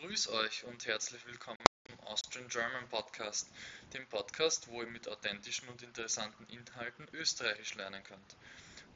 Grüß euch und herzlich willkommen zum Austrian German Podcast, dem Podcast, wo ihr mit authentischen und interessanten Inhalten Österreichisch lernen könnt.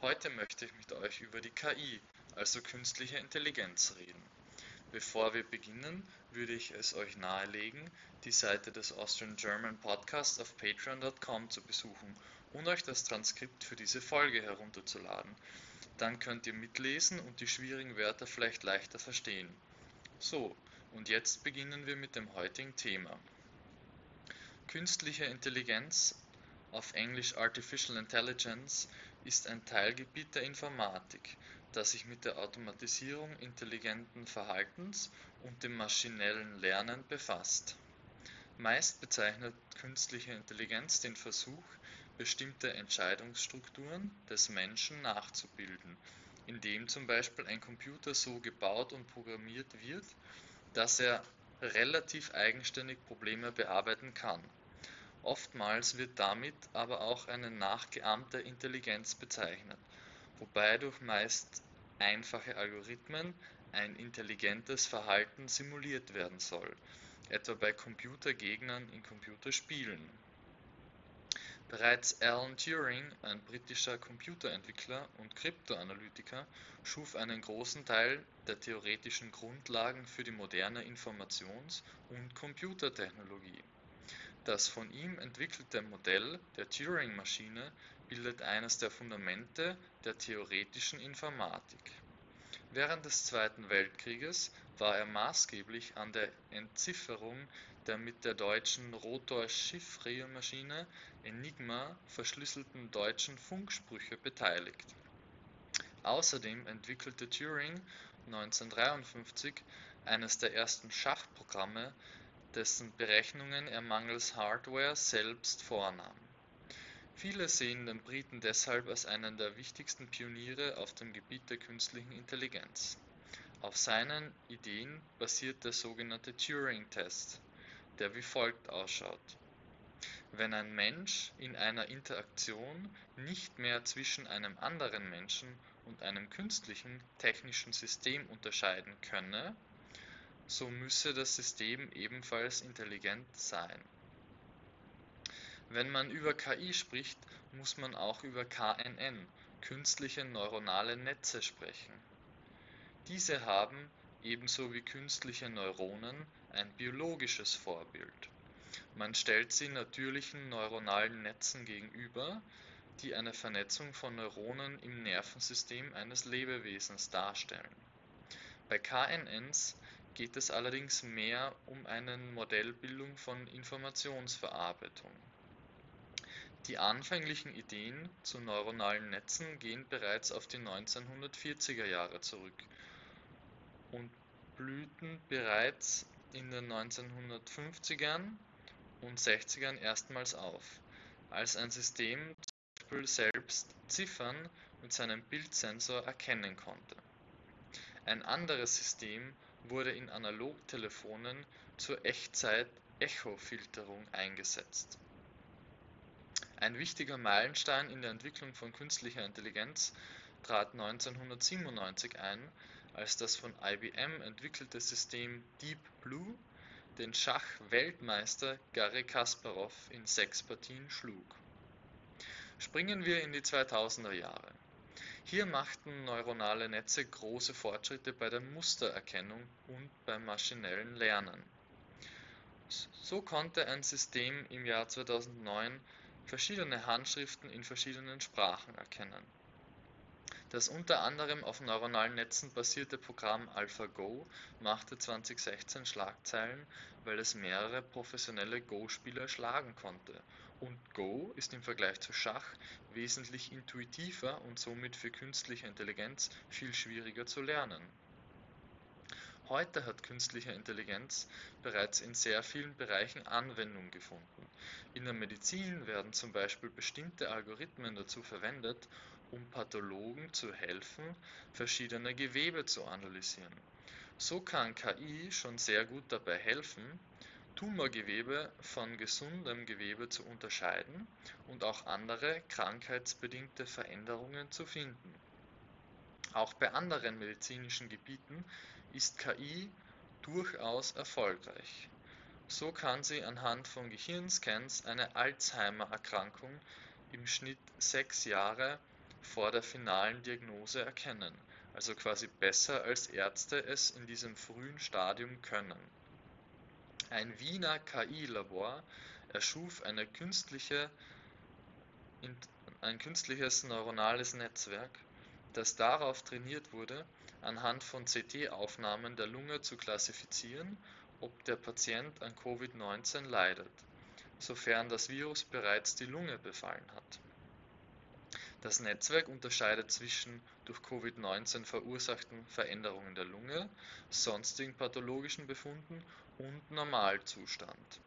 Heute möchte ich mit euch über die KI, also künstliche Intelligenz, reden. Bevor wir beginnen, würde ich es euch nahelegen, die Seite des Austrian German Podcasts auf patreon.com zu besuchen und euch das Transkript für diese Folge herunterzuladen. Dann könnt ihr mitlesen und die schwierigen Wörter vielleicht leichter verstehen. So, und jetzt beginnen wir mit dem heutigen Thema. Künstliche Intelligenz, auf Englisch Artificial Intelligence, ist ein Teilgebiet der Informatik, das sich mit der Automatisierung intelligenten Verhaltens und dem maschinellen Lernen befasst. Meist bezeichnet künstliche Intelligenz den Versuch, bestimmte Entscheidungsstrukturen des Menschen nachzubilden indem zum Beispiel ein Computer so gebaut und programmiert wird, dass er relativ eigenständig Probleme bearbeiten kann. Oftmals wird damit aber auch eine nachgeahmte Intelligenz bezeichnet, wobei durch meist einfache Algorithmen ein intelligentes Verhalten simuliert werden soll, etwa bei Computergegnern in Computerspielen. Bereits Alan Turing, ein britischer Computerentwickler und Kryptoanalytiker, schuf einen großen Teil der theoretischen Grundlagen für die moderne Informations- und Computertechnologie. Das von ihm entwickelte Modell der Turing-Maschine bildet eines der Fundamente der theoretischen Informatik. Während des Zweiten Weltkrieges war er maßgeblich an der Entzifferung der mit der deutschen Rotor-Chiffriermaschine Enigma verschlüsselten deutschen Funksprüche beteiligt. Außerdem entwickelte Turing 1953 eines der ersten Schachprogramme, dessen Berechnungen er mangels Hardware selbst vornahm. Viele sehen den Briten deshalb als einen der wichtigsten Pioniere auf dem Gebiet der künstlichen Intelligenz. Auf seinen Ideen basiert der sogenannte Turing-Test der wie folgt ausschaut: Wenn ein Mensch in einer Interaktion nicht mehr zwischen einem anderen Menschen und einem künstlichen technischen System unterscheiden könne, so müsse das System ebenfalls intelligent sein. Wenn man über KI spricht, muss man auch über KNN, künstliche neuronale Netze sprechen. Diese haben, ebenso wie künstliche Neuronen, ein biologisches Vorbild. Man stellt sie natürlichen neuronalen Netzen gegenüber, die eine Vernetzung von Neuronen im Nervensystem eines Lebewesens darstellen. Bei KNNs geht es allerdings mehr um eine Modellbildung von Informationsverarbeitung. Die anfänglichen Ideen zu neuronalen Netzen gehen bereits auf die 1940er Jahre zurück und blühten bereits in den 1950ern und 60ern erstmals auf, als ein System zum Beispiel selbst Ziffern mit seinem Bildsensor erkennen konnte. Ein anderes System wurde in Analogtelefonen zur Echtzeit-Echofilterung eingesetzt. Ein wichtiger Meilenstein in der Entwicklung von künstlicher Intelligenz trat 1997 ein, als das von IBM entwickelte System Deep Blue den Schachweltmeister Garry Kasparow in sechs Partien schlug. Springen wir in die 2000er Jahre. Hier machten neuronale Netze große Fortschritte bei der Mustererkennung und beim maschinellen Lernen. So konnte ein System im Jahr 2009 verschiedene Handschriften in verschiedenen Sprachen erkennen das unter anderem auf neuronalen Netzen basierte Programm AlphaGo machte 2016 Schlagzeilen, weil es mehrere professionelle Go-Spieler schlagen konnte, und Go ist im Vergleich zu Schach wesentlich intuitiver und somit für künstliche Intelligenz viel schwieriger zu lernen. Heute hat künstliche Intelligenz bereits in sehr vielen Bereichen Anwendung gefunden. In der Medizin werden zum Beispiel bestimmte Algorithmen dazu verwendet, um Pathologen zu helfen, verschiedene Gewebe zu analysieren. So kann KI schon sehr gut dabei helfen, Tumorgewebe von gesundem Gewebe zu unterscheiden und auch andere krankheitsbedingte Veränderungen zu finden. Auch bei anderen medizinischen Gebieten ist KI durchaus erfolgreich. So kann sie anhand von Gehirnscans eine Alzheimer-Erkrankung im Schnitt sechs Jahre vor der finalen Diagnose erkennen, also quasi besser als Ärzte es in diesem frühen Stadium können. Ein Wiener KI-Labor erschuf künstliche, ein künstliches neuronales Netzwerk, das darauf trainiert wurde, anhand von CT-Aufnahmen der Lunge zu klassifizieren, ob der Patient an Covid-19 leidet, sofern das Virus bereits die Lunge befallen hat. Das Netzwerk unterscheidet zwischen durch Covid-19 verursachten Veränderungen der Lunge, sonstigen pathologischen Befunden und Normalzustand.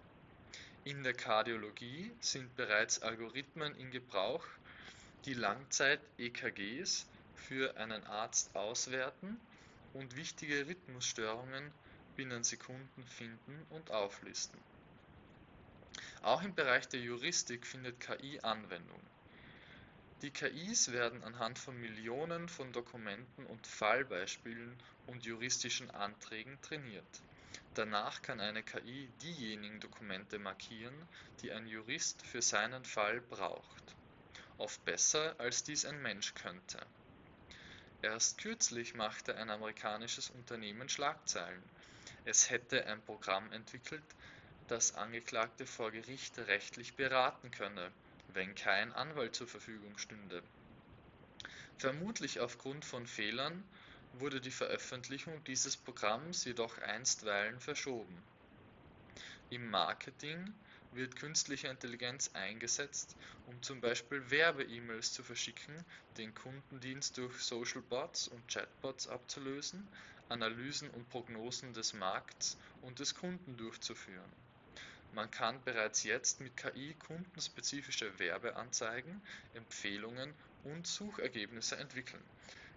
In der Kardiologie sind bereits Algorithmen in Gebrauch, die Langzeit-EKGs für einen Arzt auswerten und wichtige Rhythmusstörungen binnen Sekunden finden und auflisten. Auch im Bereich der Juristik findet KI Anwendung. Die KIs werden anhand von Millionen von Dokumenten und Fallbeispielen und juristischen Anträgen trainiert. Danach kann eine KI diejenigen Dokumente markieren, die ein Jurist für seinen Fall braucht. Oft besser, als dies ein Mensch könnte. Erst kürzlich machte ein amerikanisches Unternehmen Schlagzeilen. Es hätte ein Programm entwickelt, das Angeklagte vor Gericht rechtlich beraten könne wenn kein Anwalt zur Verfügung stünde. Vermutlich aufgrund von Fehlern wurde die Veröffentlichung dieses Programms jedoch einstweilen verschoben. Im Marketing wird künstliche Intelligenz eingesetzt, um zum Beispiel Werbe-E-Mails zu verschicken, den Kundendienst durch Social Bots und Chatbots abzulösen, Analysen und Prognosen des Markts und des Kunden durchzuführen man kann bereits jetzt mit KI kundenspezifische Werbeanzeigen, Empfehlungen und Suchergebnisse entwickeln.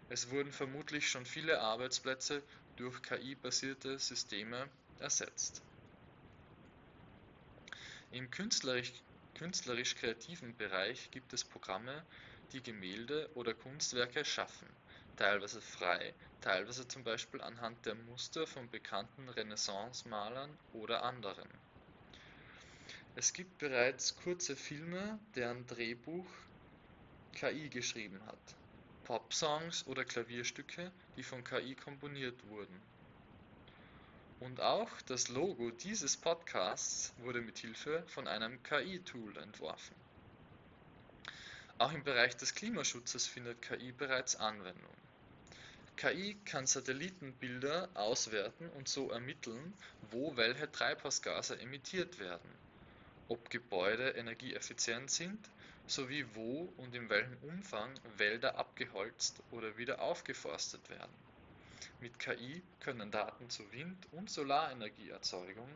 Es wurden vermutlich schon viele Arbeitsplätze durch KI-basierte Systeme ersetzt. Im künstlerisch-kreativen Bereich gibt es Programme, die Gemälde oder Kunstwerke schaffen, teilweise frei, teilweise zum Beispiel anhand der Muster von bekannten Renaissance-Malern oder anderen. Es gibt bereits kurze Filme, deren Drehbuch KI geschrieben hat, Popsongs oder Klavierstücke, die von KI komponiert wurden. Und auch das Logo dieses Podcasts wurde mit Hilfe von einem KI-Tool entworfen. Auch im Bereich des Klimaschutzes findet KI bereits Anwendung. KI kann Satellitenbilder auswerten und so ermitteln, wo welche Treibhausgase emittiert werden ob Gebäude energieeffizient sind sowie wo und in welchem Umfang Wälder abgeholzt oder wieder aufgeforstet werden. Mit KI können Daten zu Wind- und Solarenergieerzeugung,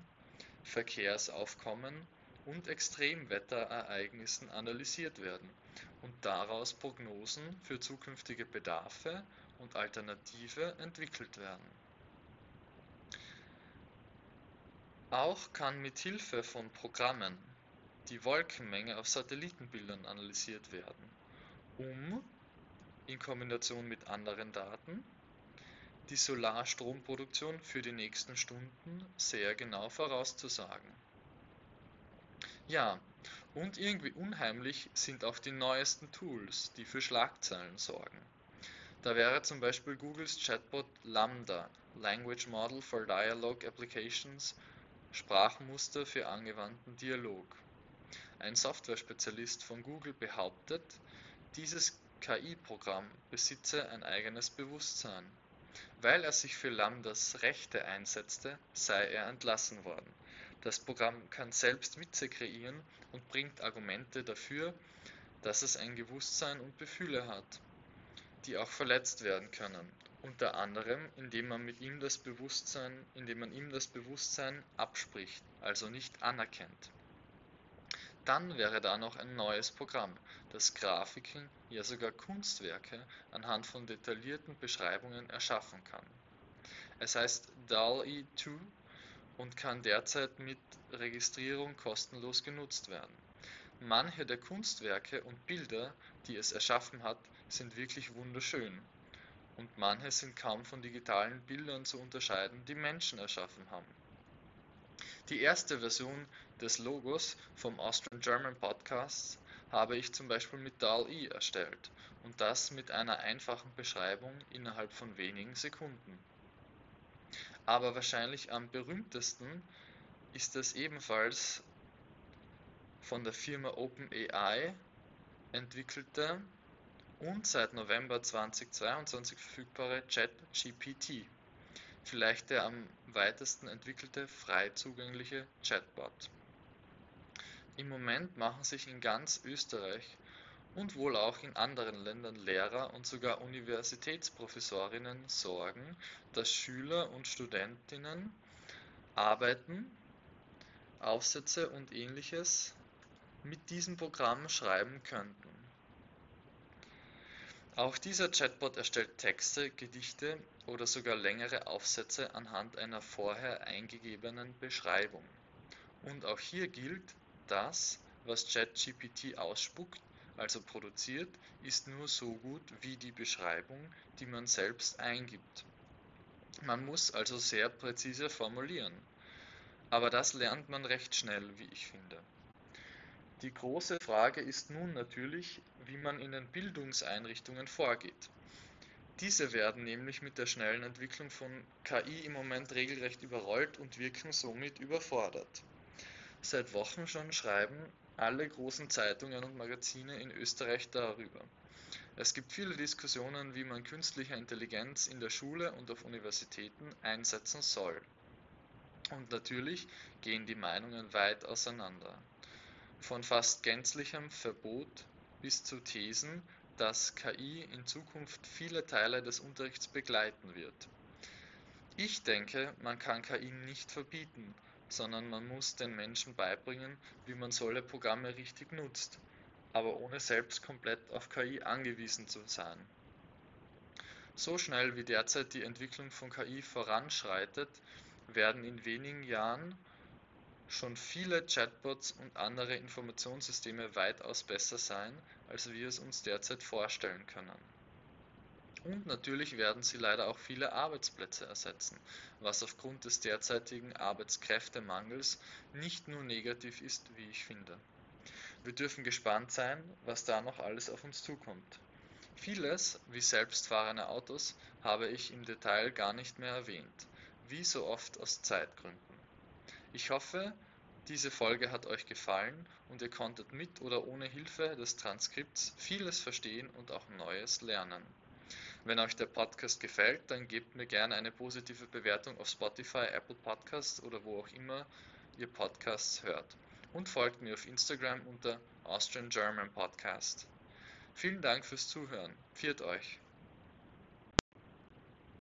Verkehrsaufkommen und Extremwetterereignissen analysiert werden und daraus Prognosen für zukünftige Bedarfe und Alternative entwickelt werden Auch kann mit Hilfe von Programmen die Wolkenmenge auf Satellitenbildern analysiert werden, um, in Kombination mit anderen Daten, die Solarstromproduktion für die nächsten Stunden sehr genau vorauszusagen. Ja, und irgendwie unheimlich sind auch die neuesten Tools, die für Schlagzeilen sorgen. Da wäre zum Beispiel Googles Chatbot Lambda, Language Model for Dialogue Applications Sprachmuster für angewandten Dialog. Ein Softwarespezialist von Google behauptet, dieses KI-Programm besitze ein eigenes Bewusstsein. Weil er sich für Lambdas Rechte einsetzte, sei er entlassen worden. Das Programm kann selbst Witze kreieren und bringt Argumente dafür, dass es ein Bewusstsein und Gefühle hat, die auch verletzt werden können unter anderem indem man mit ihm das Bewusstsein, indem man ihm das Bewusstsein abspricht, also nicht anerkennt. Dann wäre da noch ein neues Programm, das Grafiken, ja sogar Kunstwerke anhand von detaillierten Beschreibungen erschaffen kann. Es heißt DALL-E 2 und kann derzeit mit Registrierung kostenlos genutzt werden. Manche der Kunstwerke und Bilder, die es erschaffen hat, sind wirklich wunderschön und manche sind kaum von digitalen Bildern zu unterscheiden, die Menschen erschaffen haben. Die erste Version des Logos vom Austrian German Podcast habe ich zum Beispiel mit DAL-E erstellt und das mit einer einfachen Beschreibung innerhalb von wenigen Sekunden. Aber wahrscheinlich am berühmtesten ist es ebenfalls von der Firma OpenAI entwickelte und seit November 2022 verfügbare ChatGPT, vielleicht der am weitesten entwickelte frei zugängliche Chatbot. Im Moment machen sich in ganz Österreich und wohl auch in anderen Ländern Lehrer und sogar Universitätsprofessorinnen Sorgen, dass Schüler und Studentinnen Arbeiten, Aufsätze und ähnliches mit diesem Programm schreiben könnten. Auch dieser Chatbot erstellt Texte, Gedichte oder sogar längere Aufsätze anhand einer vorher eingegebenen Beschreibung. Und auch hier gilt, das, was ChatGPT ausspuckt, also produziert, ist nur so gut wie die Beschreibung, die man selbst eingibt. Man muss also sehr präzise formulieren. Aber das lernt man recht schnell, wie ich finde. Die große Frage ist nun natürlich, wie man in den Bildungseinrichtungen vorgeht. Diese werden nämlich mit der schnellen Entwicklung von KI im Moment regelrecht überrollt und wirken somit überfordert. Seit Wochen schon schreiben alle großen Zeitungen und Magazine in Österreich darüber. Es gibt viele Diskussionen, wie man künstliche Intelligenz in der Schule und auf Universitäten einsetzen soll. Und natürlich gehen die Meinungen weit auseinander. Von fast gänzlichem Verbot bis zu Thesen, dass KI in Zukunft viele Teile des Unterrichts begleiten wird. Ich denke, man kann KI nicht verbieten, sondern man muss den Menschen beibringen, wie man solche Programme richtig nutzt, aber ohne selbst komplett auf KI angewiesen zu sein. So schnell wie derzeit die Entwicklung von KI voranschreitet, werden in wenigen Jahren schon viele Chatbots und andere Informationssysteme weitaus besser sein, als wir es uns derzeit vorstellen können. Und natürlich werden sie leider auch viele Arbeitsplätze ersetzen, was aufgrund des derzeitigen Arbeitskräftemangels nicht nur negativ ist, wie ich finde. Wir dürfen gespannt sein, was da noch alles auf uns zukommt. Vieles, wie selbstfahrende Autos, habe ich im Detail gar nicht mehr erwähnt, wie so oft aus Zeitgründen. Ich hoffe, diese Folge hat euch gefallen und ihr konntet mit oder ohne Hilfe des Transkripts vieles verstehen und auch Neues lernen. Wenn euch der Podcast gefällt, dann gebt mir gerne eine positive Bewertung auf Spotify, Apple Podcasts oder wo auch immer ihr Podcasts hört. Und folgt mir auf Instagram unter Austrian German Podcast. Vielen Dank fürs Zuhören. Viert euch.